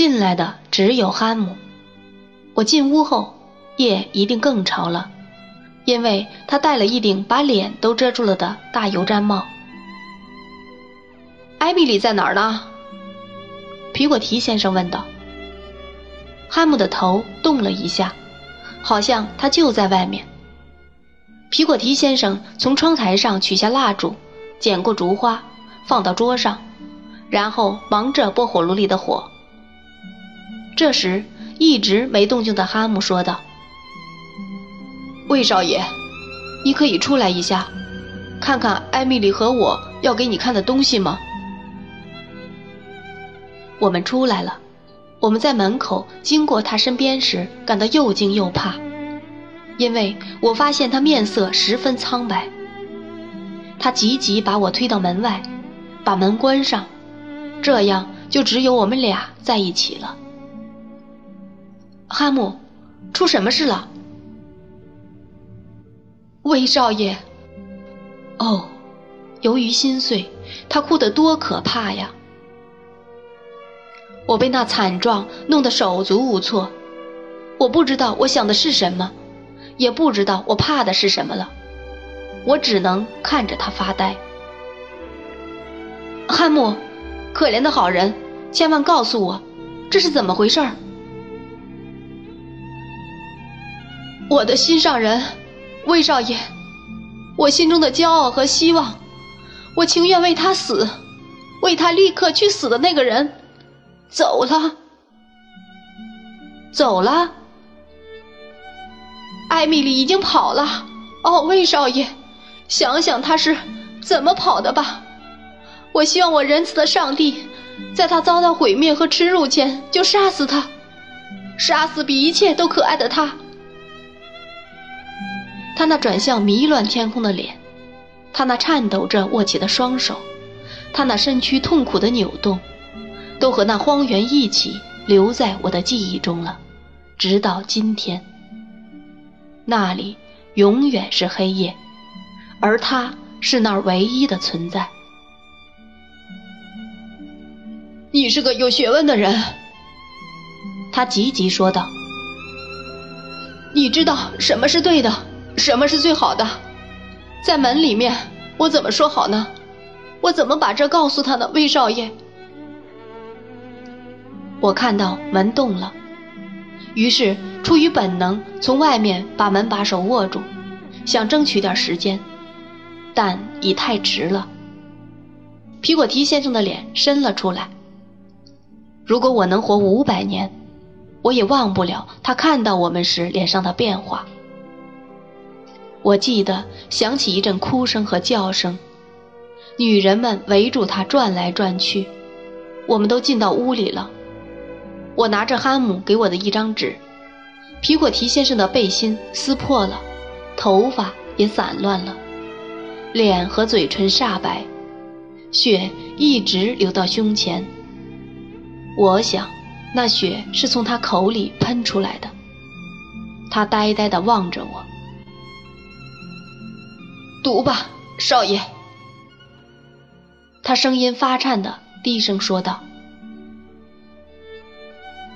进来的只有哈姆。我进屋后，夜一定更潮了，因为他戴了一顶把脸都遮住了的大油毡帽。艾米丽在哪儿呢？皮果提先生问道。哈姆的头动了一下，好像他就在外面。皮果提先生从窗台上取下蜡烛，捡过烛花，放到桌上，然后忙着拨火炉里的火。这时，一直没动静的哈姆说道：“魏少爷，你可以出来一下，看看艾米丽和我要给你看的东西吗？”我们出来了。我们在门口经过他身边时，感到又惊又怕，因为我发现他面色十分苍白。他急急把我推到门外，把门关上，这样就只有我们俩在一起了。哈姆，出什么事了？魏少爷。哦，由于心碎，他哭得多可怕呀！我被那惨状弄得手足无措，我不知道我想的是什么，也不知道我怕的是什么了，我只能看着他发呆。汉姆，可怜的好人，千万告诉我，这是怎么回事儿？我的心上人，魏少爷，我心中的骄傲和希望，我情愿为他死，为他立刻去死的那个人。走了，走了。艾米丽已经跑了。哦，魏少爷，想想他是怎么跑的吧。我希望我仁慈的上帝，在他遭到毁灭和耻辱前就杀死他，杀死比一切都可爱的他。他那转向迷乱天空的脸，他那颤抖着握起的双手，他那身躯痛苦的扭动。都和那荒原一起留在我的记忆中了，直到今天。那里永远是黑夜，而他是那儿唯一的存在。你是个有学问的人，他急急说道。你知道什么是对的，什么是最好的。在门里面，我怎么说好呢？我怎么把这告诉他呢，魏少爷？我看到门动了，于是出于本能，从外面把门把手握住，想争取点时间，但已太迟了。皮果提先生的脸伸了出来。如果我能活五百年，我也忘不了他看到我们时脸上的变化。我记得响起一阵哭声和叫声，女人们围住他转来转去，我们都进到屋里了。我拿着哈姆给我的一张纸，皮果提先生的背心撕破了，头发也散乱了，脸和嘴唇煞白，血一直流到胸前。我想，那血是从他口里喷出来的。他呆呆地望着我，读吧，少爷。他声音发颤的低声说道。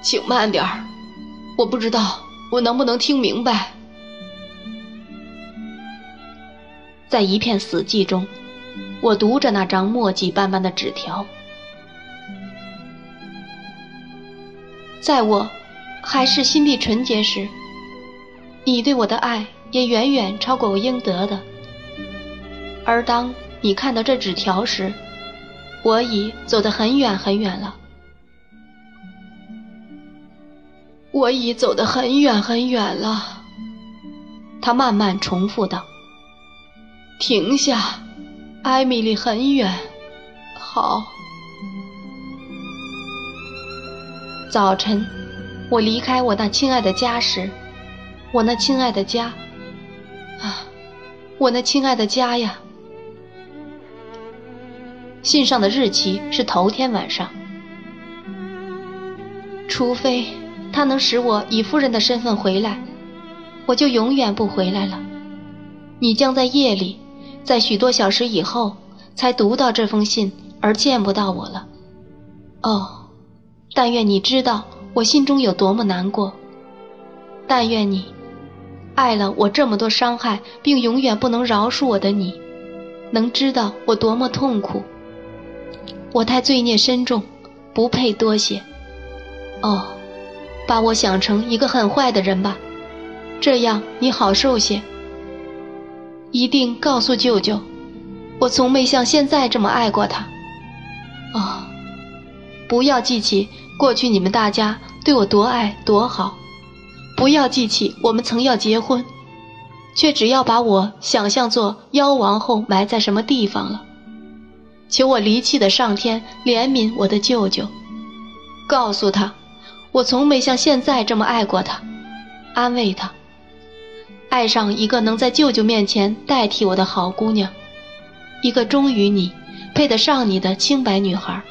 请慢点儿，我不知道我能不能听明白。在一片死寂中，我读着那张墨迹斑斑的纸条。在我还是心地纯洁时，你对我的爱也远远超过我应得的。而当你看到这纸条时，我已走得很远很远了。我已走得很远很远了，他慢慢重复道：“停下，艾米丽，很远。好。”早晨，我离开我那亲爱的家时，我那亲爱的家，啊，我那亲爱的家呀！信上的日期是头天晚上，除非。他能使我以夫人的身份回来，我就永远不回来了。你将在夜里，在许多小时以后才读到这封信，而见不到我了。哦，但愿你知道我心中有多么难过。但愿你，爱了我这么多伤害，并永远不能饶恕我的你，能知道我多么痛苦。我太罪孽深重，不配多谢。哦，把我想成一个很坏的人吧，这样你好受些。一定告诉舅舅，我从没像现在这么爱过他。哦，不要记起过去你们大家对我多爱多好，不要记起我们曾要结婚，却只要把我想象作妖王后埋在什么地方了。求我离弃的上天怜悯我的舅舅，告诉他，我从没像现在这么爱过他，安慰他。爱上一个能在舅舅面前代替我的好姑娘，一个忠于你、配得上你的清白女孩，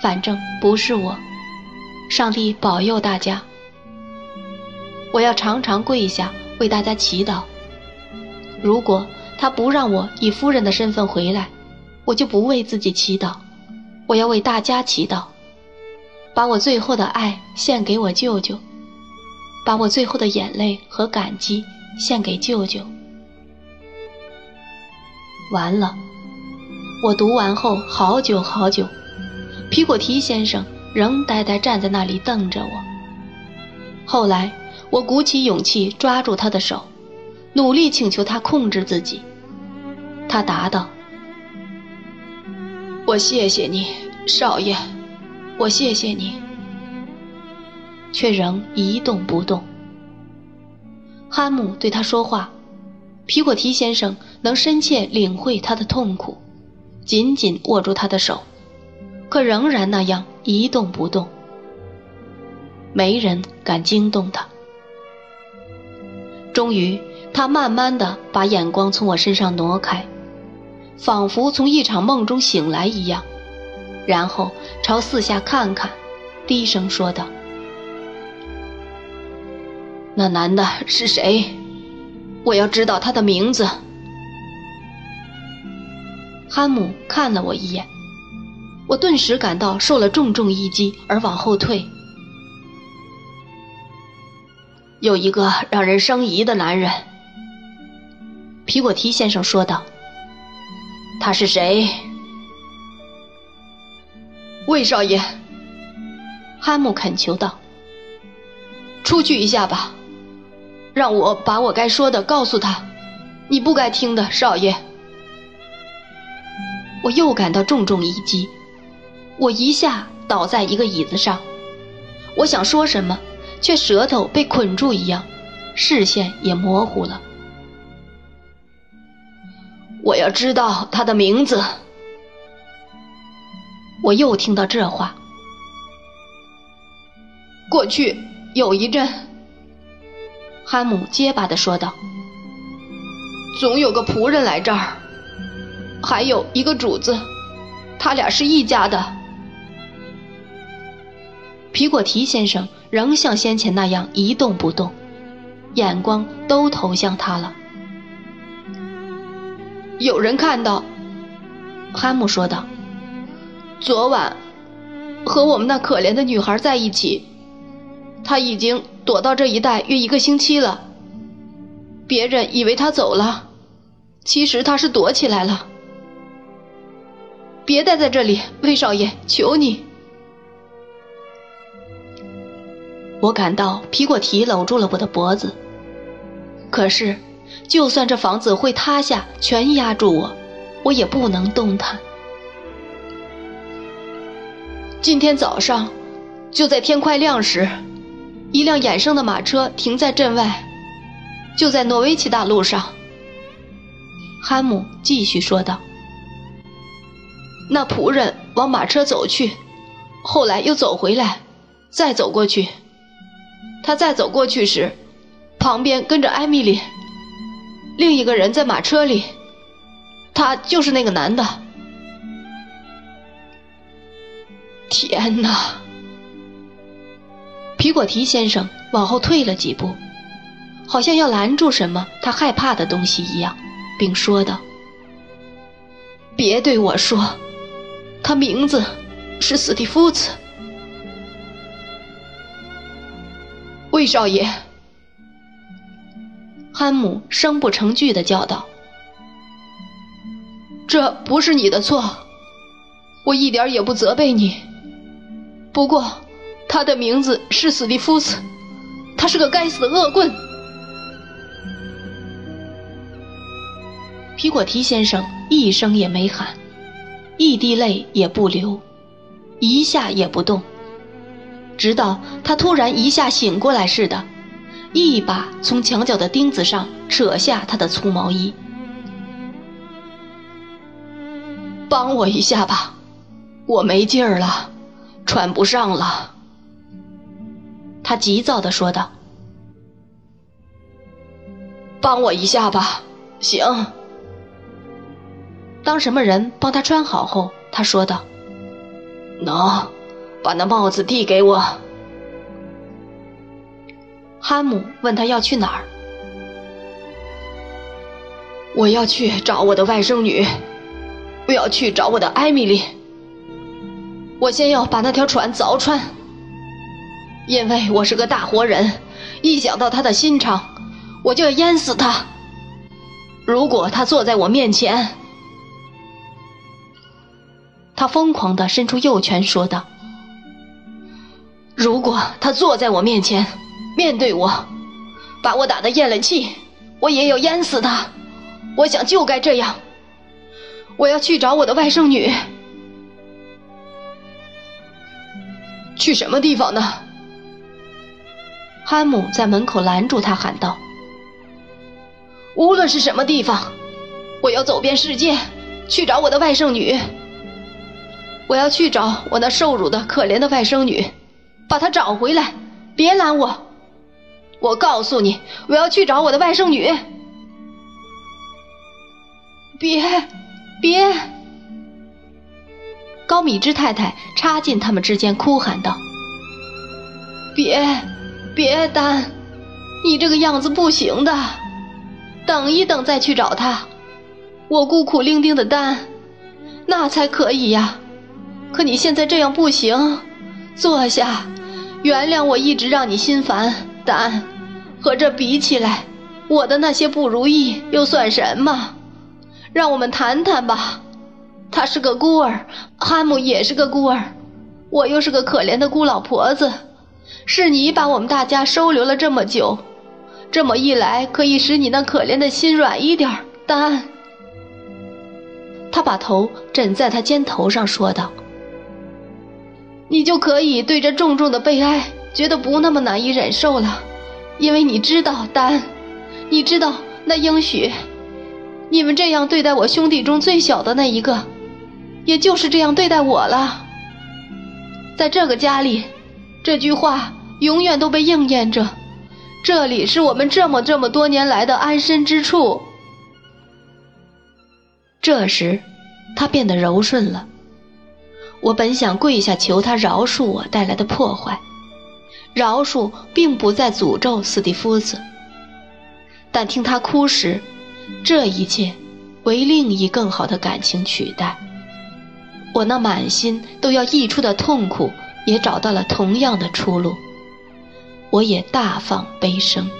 反正不是我。上帝保佑大家。我要常常跪下为大家祈祷。如果他不让我以夫人的身份回来，我就不为自己祈祷，我要为大家祈祷，把我最后的爱献给我舅舅，把我最后的眼泪和感激。献给舅舅。完了，我读完后好久好久，皮果提先生仍呆呆站在那里瞪着我。后来，我鼓起勇气抓住他的手，努力请求他控制自己。他答道：“我谢谢你，少爷，我谢谢你。”却仍一动不动。哈姆对他说话，皮果提先生能深切领会他的痛苦，紧紧握住他的手，可仍然那样一动不动。没人敢惊动他。终于，他慢慢的把眼光从我身上挪开，仿佛从一场梦中醒来一样，然后朝四下看看，低声说道。那男的是谁？我要知道他的名字。哈姆看了我一眼，我顿时感到受了重重一击，而往后退。有一个让人生疑的男人，皮果提先生说道：“他是谁？”魏少爷，哈姆恳求道：“出去一下吧。”让我把我该说的告诉他，你不该听的，少爷。我又感到重重一击，我一下倒在一个椅子上。我想说什么，却舌头被捆住一样，视线也模糊了。我要知道他的名字。我又听到这话。过去有一阵。哈姆结巴地说道：“总有个仆人来这儿，还有一个主子，他俩是一家的。”皮果提先生仍像先前那样一动不动，眼光都投向他了。有人看到，哈姆说道：“昨晚和我们那可怜的女孩在一起，他已经。”躲到这一带约一个星期了，别人以为他走了，其实他是躲起来了。别待在这里，魏少爷，求你！我感到皮果提搂住了我的脖子，可是，就算这房子会塌下，全压住我，我也不能动弹。今天早上，就在天快亮时。一辆衍生的马车停在镇外，就在诺维奇大路上。哈姆继续说道：“那仆人往马车走去，后来又走回来，再走过去。他再走过去时，旁边跟着艾米丽，另一个人在马车里，他就是那个男的。天哪！”皮果提先生往后退了几步，好像要拦住什么他害怕的东西一样，并说道：“别对我说，他名字是史蒂夫子。”魏少爷。憨姆声不成句的叫道：“这不是你的错，我一点也不责备你。不过，他的名字是史蒂夫斯，他是个该死的恶棍。”皮果提先生一声也没喊，一滴泪也不流，一下也不动，直到他突然一下醒过来似的。一把从墙角的钉子上扯下他的粗毛衣，帮我一下吧，我没劲儿了，喘不上了。他急躁地说道：“帮我一下吧，行。”当什么人帮他穿好后，他说道：“喏，把那帽子递给我。”哈姆问他要去哪儿？我要去找我的外甥女，我要去找我的艾米丽。我先要把那条船凿穿，因为我是个大活人，一想到他的心肠，我就要淹死他。如果他坐在我面前，他疯狂地伸出右拳说道：“如果他坐在我面前。”面对我，把我打得咽了气，我也要淹死他。我想就该这样。我要去找我的外甥女。去什么地方呢？汉姆在门口拦住他，喊道：“无论是什么地方，我要走遍世界，去找我的外甥女。我要去找我那受辱的可怜的外甥女，把她找回来。别拦我。”我告诉你，我要去找我的外甥女。别，别！高米芝太太插进他们之间，哭喊道：“别，别丹，你这个样子不行的。等一等再去找他。我孤苦伶仃的丹，那才可以呀。可你现在这样不行。坐下，原谅我一直让你心烦，丹。”和这比起来，我的那些不如意又算什么？让我们谈谈吧。他是个孤儿，哈姆也是个孤儿，我又是个可怜的孤老婆子。是你把我们大家收留了这么久，这么一来可以使你那可怜的心软一点儿。丹，他把头枕在他肩头上说道：“你就可以对这重重的悲哀觉得不那么难以忍受了。”因为你知道，丹，你知道那应许，你们这样对待我兄弟中最小的那一个，也就是这样对待我了。在这个家里，这句话永远都被应验着。这里是我们这么这么多年来的安身之处。这时，他变得柔顺了。我本想跪下求他饶恕我带来的破坏。饶恕并不再诅咒斯蒂夫子，但听他哭时，这一切为另一更好的感情取代。我那满心都要溢出的痛苦也找到了同样的出路，我也大放悲声。